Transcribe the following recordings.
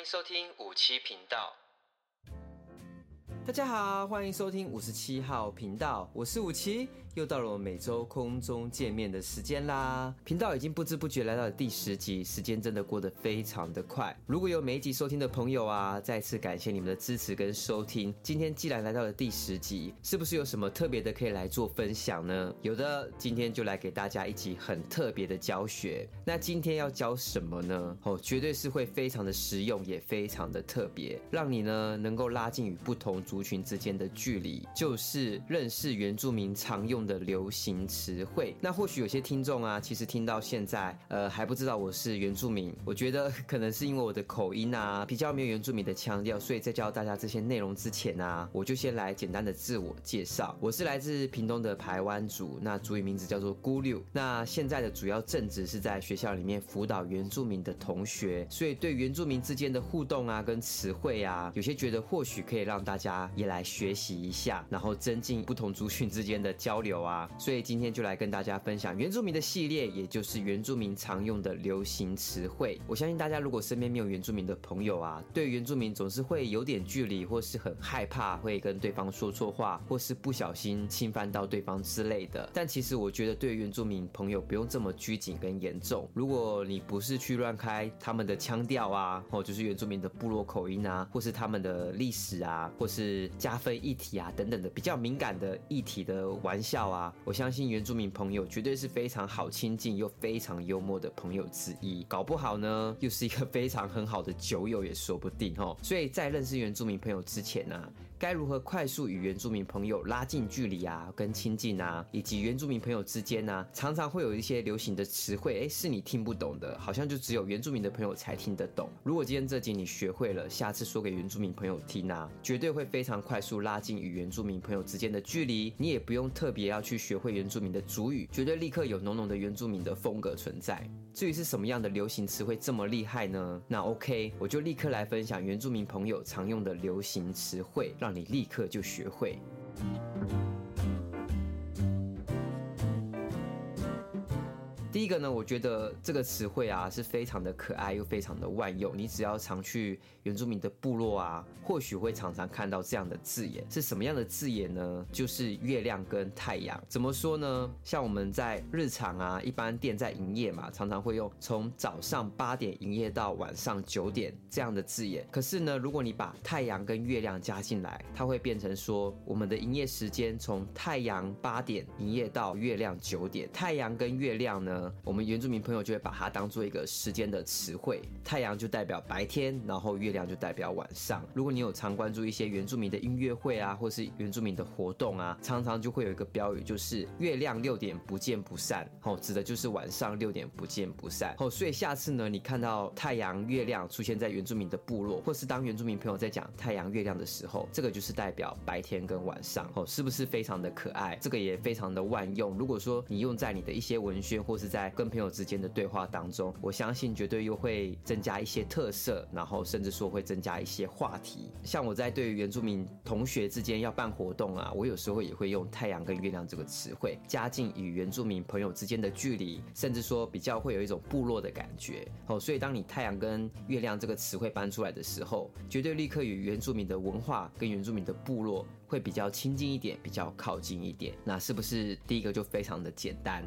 欢迎收听五七频道。大家好，欢迎收听五十七号频道，我是五七，又到了我们每周空中见面的时间啦。频道已经不知不觉来到了第十集，时间真的过得非常的快。如果有每一集收听的朋友啊，再次感谢你们的支持跟收听。今天既然来到了第十集，是不是有什么特别的可以来做分享呢？有的，今天就来给大家一集很特别的教学。那今天要教什么呢？哦，绝对是会非常的实用，也非常的特别，让你呢能够拉近与不同族群之间的距离，就是认识原住民常用的流行词汇。那或许有些听众啊，其实听到现在，呃，还不知道我是原住民。我觉得可能是因为我的口音啊，比较没有原住民的腔调，所以在教大家这些内容之前啊，我就先来简单的自我介绍。我是来自屏东的排湾族，那族语名字叫做咕溜。那现在的主要正职是在学校里面辅导原住民的同学，所以对原住民之间的互动啊，跟词汇啊，有些觉得或许可以让大家也。来学习一下，然后增进不同族群之间的交流有啊！所以今天就来跟大家分享原住民的系列，也就是原住民常用的流行词汇。我相信大家如果身边没有原住民的朋友啊，对原住民总是会有点距离，或是很害怕会跟对方说错话，或是不小心侵犯到对方之类的。但其实我觉得，对原住民朋友不用这么拘谨跟严重。如果你不是去乱开他们的腔调啊，或就是原住民的部落口音啊，或是他们的历史啊，或是。加分议题啊，等等的比较敏感的议题的玩笑啊，我相信原住民朋友绝对是非常好亲近又非常幽默的朋友之一，搞不好呢又是一个非常很好的酒友也说不定哦。所以在认识原住民朋友之前呢、该如何快速与原住民朋友拉近距离啊，跟亲近啊，以及原住民朋友之间、啊，常常会有一些流行的词汇，哎，是你听不懂的，好像就只有原住民的朋友才听得懂。如果今天这集你学会了，下次说给原住民朋友听啊，绝对会非常快。速拉近与原住民朋友之间的距离，你也不用特别要去学会原住民的族语，绝对立刻有浓浓的原住民的风格存在。至于是什么样的流行词汇这么厉害呢？那 OK，我就立刻来分享原住民朋友常用的流行词汇，让让你立刻就学会。第一个呢，我觉得这个词汇啊是非常的可爱又非常的万用。你只要常去原住民的部落啊，或许会常常看到这样的字眼。是什么样的字眼呢？就是月亮跟太阳。怎么说呢？像我们在日常啊，一般店在营业嘛，常常会用从早上八点营业到晚上九点这样的字眼。可是呢，如果你把太阳跟月亮加进来，它会变成说我们的营业时间从太阳八点营业到月亮九点。太阳跟月亮呢，我们原住民朋友就会把它当做一个时间的词汇，太阳就代表白天，然后月亮就代表晚上。如果你有常关注一些原住民的音乐会啊，或是原住民的活动啊，常常就会有一个标语，就是“月亮六点不见不散”，哦，指的就是晚上六点不见不散。哦，所以下次呢，你看到太阳、月亮出现在原住民的部落，或是当原住民朋友在讲太阳、月亮的时候，这个就是代表白天跟晚上。哦，是不是非常的可爱？这个也非常的万用。如果说你用在你的一些文宣或是在跟朋友之间的对话当中，我相信绝对又会增加一些特色，然后甚至说会增加一些话题。像我在对于原住民同学之间要办活动啊，我有时候也会用太阳跟月亮这个词汇，加近与原住民朋友之间的距离，甚至说比较会有一种部落的感觉。哦，所以当你太阳跟月亮这个词汇搬出来的时候，绝对立刻与原住民的文化跟原住民的部落会比较亲近一点，比较靠近一点。那是不是第一个就非常的简单？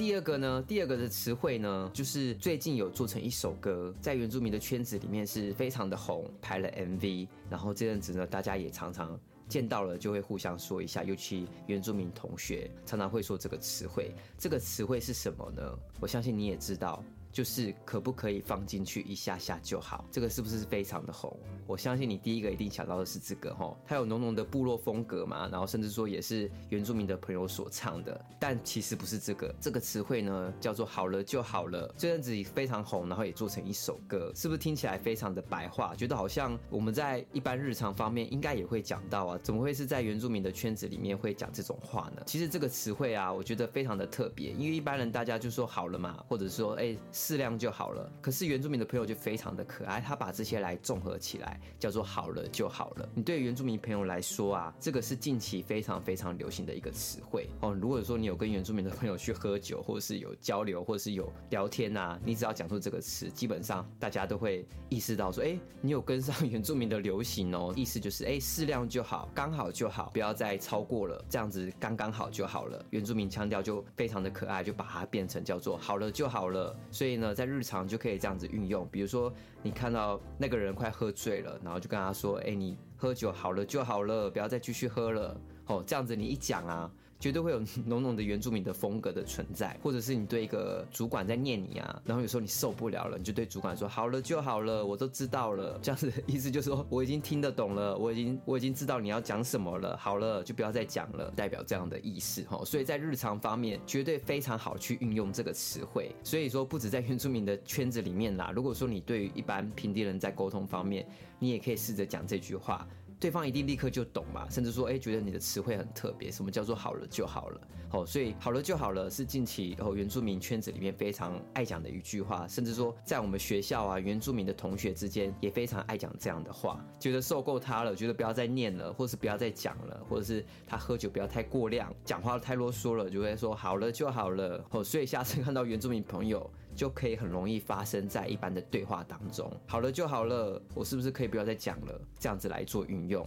第二个呢，第二个的词汇呢，就是最近有做成一首歌，在原住民的圈子里面是非常的红，拍了 MV，然后这阵子呢，大家也常常见到了，就会互相说一下，尤其原住民同学常常会说这个词汇，这个词汇是什么呢？我相信你也知道。就是可不可以放进去一下下就好？这个是不是非常的红？我相信你第一个一定想到的是这个齁，它有浓浓的部落风格嘛，然后甚至说也是原住民的朋友所唱的，但其实不是这个。这个词汇呢叫做“好了就好了”，这阵子非常红，然后也做成一首歌，是不是听起来非常的白话？觉得好像我们在一般日常方面应该也会讲到啊，怎么会是在原住民的圈子里面会讲这种话呢？其实这个词汇啊，我觉得非常的特别，因为一般人大家就说好了嘛，或者说哎。适量就好了。可是原住民的朋友就非常的可爱，他把这些来综合起来，叫做好了就好了。你对原住民朋友来说啊，这个是近期非常非常流行的一个词汇哦。如果说你有跟原住民的朋友去喝酒，或者是有交流，或者是有聊天啊，你只要讲出这个词，基本上大家都会意识到说，哎，你有跟上 原住民的流行哦。意思就是，哎，适量就好，刚好就好，不要再超过了，这样子刚刚好就好了。原住民腔调就非常的可爱，就把它变成叫做好了就好了。所以所以呢，在日常就可以这样子运用。比如说，你看到那个人快喝醉了，然后就跟他说，哎，你喝酒好了就好了，不要再继续喝了。哦，这样子你一讲啊。绝对会有 浓浓的原住民的风格的存在，或者是你对一个主管在念你啊，然后有时候你受不了了，你就对主管说好了就好了，我都知道了，这样子的意思就是说我已经听得懂了，我已经 我已经知道你要讲什么了，好了就不要再讲了，代表这样的意思哈。所以在日常方面绝对非常好去运用这个词汇。所以说不止在原住民的圈子里面啦，如果说你对于一般平地人在沟通方面，你也可以试着讲这句话。对方一定立刻就懂嘛，甚至说，哎，觉得你的词汇很特别。什么叫做好了就好了？哦，所以好了就好了是近期哦原住民圈子里面非常爱讲的一句话，甚至说在我们学校啊原住民的同学之间也非常爱讲这样的话，觉得受够他了，觉得不要再念了，或是不要再讲了，或者是他喝酒不要太过量，讲话太啰嗦了，就会说好了就好了。哦，所以下次看到原住民朋友。就可以很容易发生在一般的对话当中。好了就好了，我是不是可以不要再讲了？这样子来做运用。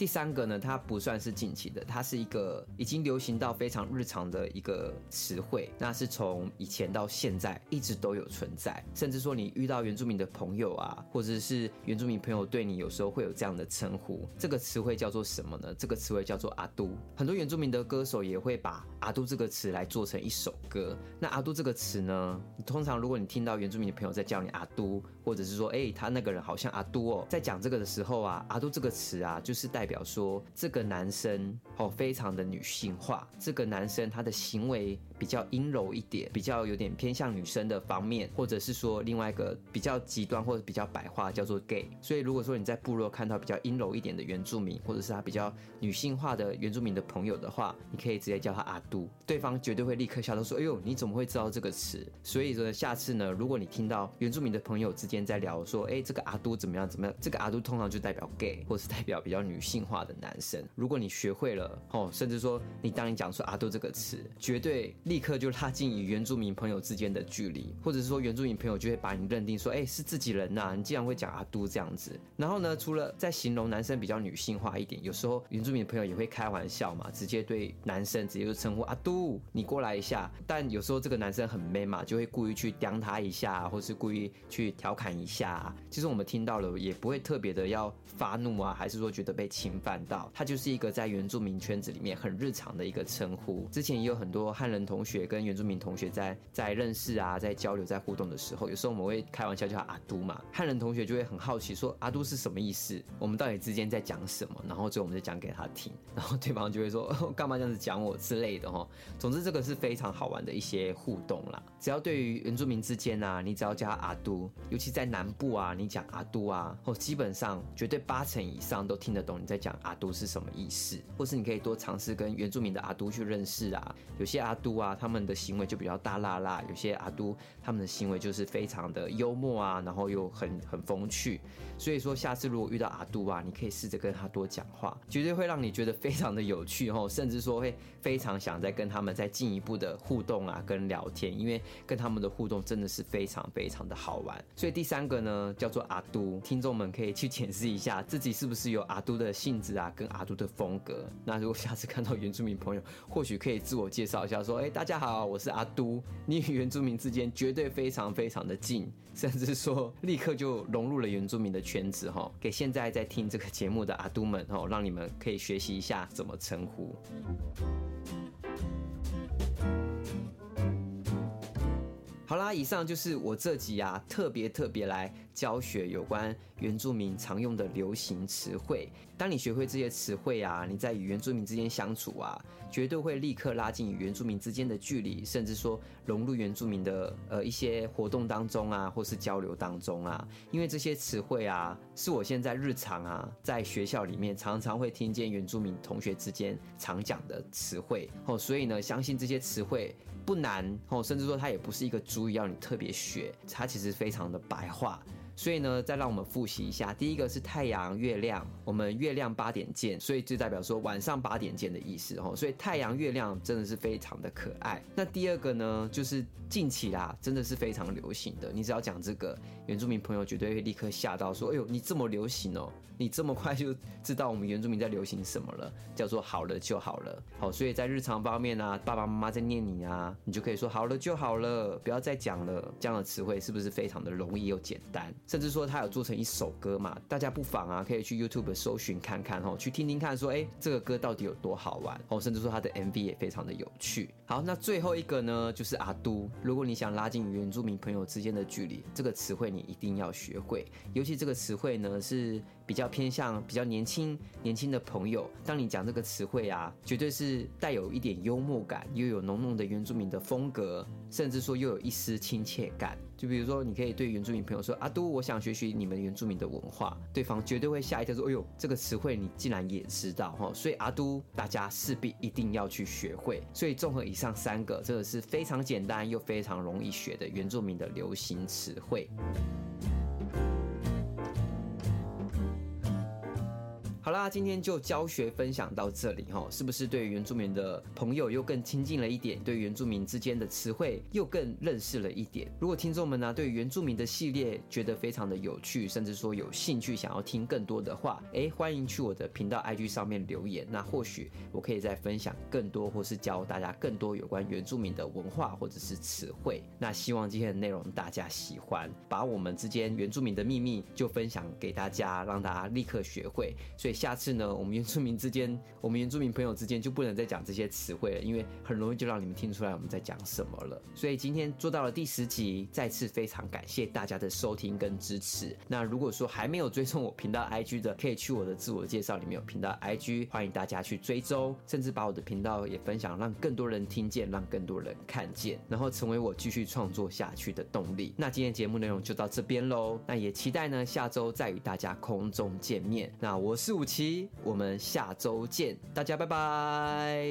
第三个呢，它不算是近期的，它是一个已经流行到非常日常的一个词汇。那是从以前到现在一直都有存在，甚至说你遇到原住民的朋友啊，或者是原住民朋友对你有时候会有这样的称呼。这个词汇叫做什么呢？这个词汇叫做阿都。很多原住民的歌手也会把阿都这个词来做成一首歌。那阿都这个词呢，通常如果你听到原住民的朋友在叫你阿都，或者是说，哎，他那个人好像阿都哦，在讲这个的时候啊，阿都这个词啊，就是代表。说这个男生哦，非常的女性化，这个男生他的行为比较阴柔一点，比较有点偏向女生的方面，或者是说另外一个比较极端或者比较白话叫做 gay。所以如果说你在部落看到比较阴柔一点的原住民，或者是他比较女性化的原住民的朋友的话，你可以直接叫他阿都，对方绝对会立刻笑到说：“哎呦，你怎么会知道这个词？”所以说下次呢，如果你听到原住民的朋友之间在聊说：“哎，这个阿都怎么样怎么样？”这个阿都通常就代表 gay，或是代表比较女性化的男生，如果你学会了哦，甚至说你当你讲出阿都这个词，绝对立刻就拉近与原住民朋友之间的距离，或者是说原住民朋友就会把你认定说，哎，是自己人呐，你竟然会讲阿都这样子。然后呢，除了在形容男生比较女性化一点，有时候原住民朋友也会开玩笑嘛，直接对男生直接就称呼阿都，你过来一下。但有时候这个男生很 man 嘛，就会故意去刁他一下，或是故意去调侃一下。其实我们听到了也不会特别的要发怒啊，还是说觉得被侵犯。它就是一个在原住民圈子里面很日常的一个称呼。之前也有很多汉人同学跟原住民同学在在认识啊，在交流、在互动的时候，有时候我们会开玩笑叫他阿都嘛。汉人同学就会很好奇说阿都是什么意思？我们到底之间在讲什么？然后最后我们就讲给他听，然后对方就会说，干嘛这样子讲我之类的哈。总之这个是非常好玩的一些互动啦。只要对于原住民之间啊，你只要叫他阿都，尤其在南部啊，你讲阿都啊，哦，基本上绝对八成以上都听得懂你在讲阿都是什么意思，或是你可以多尝试跟原住民的阿都去认识啊。有些阿都啊，他们的行为就比较大剌剌；有些阿都，他们的行为就是非常的幽默啊，然后又很很风趣。所以说，下次如果遇到阿都啊，你可以试着跟他多讲话，绝对会让你觉得非常的有趣哦，甚至说会非常想再跟他们再进一步的互动啊，跟聊天，因为跟他们的互动真的是非常非常的好玩。所以第三个呢，叫做阿都，听众们可以去检视一下自己是不是有阿都的性质啊。跟阿都的风格，那如果下次看到原住民朋友，或许可以自我介绍一下，说：“哎，大家好，我是阿都。”你与原住民之间绝对非常非常的近，甚至说立刻就融入了原住民的圈子哈。给现在在听这个节目的阿都们哈，让你们可以学习一下怎么称呼。好啦，以上就是我这集啊特别特别来教学有关原住民常用的流行词汇。当你学会这些词汇啊，你在与原住民之间相处啊，绝对会立刻拉近与原住民之间的距离，甚至说融入原住民的呃一些活动当中啊，或是交流当中啊。因为这些词汇啊，是我现在日常啊在学校里面常常会听见原住民同学之间常讲的词汇哦，所以呢，相信这些词汇。不难哦，甚至说它也不是一个主语要你特别学，它其实非常的白话。所以呢，再让我们复习一下，第一个是太阳、月亮，我们月亮八点见，所以就代表说晚上八点见的意思哦。所以太阳、月亮真的是非常的可爱。那第二个呢，就是近期啦，真的是非常流行的。你只要讲这个，原住民朋友绝对会立刻吓到，说：“哎呦，你这么流行哦，你这么快就知道我们原住民在流行什么了？”叫做“好了就好了”。好，所以在日常方面啊，爸爸妈妈在念你啊，你就可以说“好了就好了”，不要再讲了。这样的词汇是不是非常的容易又简单？甚至说他有做成一首歌嘛，大家不妨啊可以去 YouTube 搜寻看看哦，去听听看，说哎这个歌到底有多好玩哦，甚至说他的 MV 也非常的有趣。好，那最后一个呢就是阿都，如果你想拉近原住民朋友之间的距离，这个词汇你一定要学会，尤其这个词汇呢是。比较偏向比较年轻年轻的朋友，当你讲这个词汇啊，绝对是带有一点幽默感，又有浓浓的原住民的风格，甚至说又有一丝亲切感。就比如说，你可以对原住民朋友说：“阿都，我想学习你们原住民的文化。”对方绝对会吓一跳，说：“哎呦，这个词汇你竟然也知道哈！”所以阿都，大家势必一定要去学会。所以综合以上三个，这个是非常简单又非常容易学的原住民的流行词汇。好啦，今天就教学分享到这里哈，是不是对原住民的朋友又更亲近了一点？对原住民之间的词汇又更认识了一点？如果听众们呢、对原住民的系列觉得非常的有趣，甚至说有兴趣想要听更多的话，哎，欢迎去我的频道 IG 上面留言，那或许我可以再分享更多，或是教大家更多有关原住民的文化或者是词汇。那希望今天的内容大家喜欢，把我们之间原住民的秘密就分享给大家，让大家立刻学会。所以。下次呢，我们原住民之间，我们原住民朋友之间就不能再讲这些词汇了，因为很容易就让你们听出来我们在讲什么了。所以今天做到了第十集，再次非常感谢大家的收听跟支持。那如果说还没有追踪我频道 IG 的，可以去我的自我介绍里面有频道 IG，欢迎大家去追踪，甚至把我的频道也分享，让更多人听见，让更多人看见，然后成为我继续创作下去的动力。那今天节目内容就到这边喽，那也期待呢下周再与大家空中见面。那我是武。期，我们下周见，大家拜拜。